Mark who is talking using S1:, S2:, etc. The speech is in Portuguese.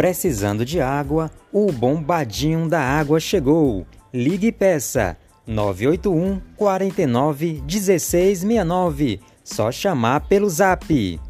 S1: Precisando de água, o bombadinho da água chegou. Ligue e peça 981 49 1669. Só chamar pelo zap.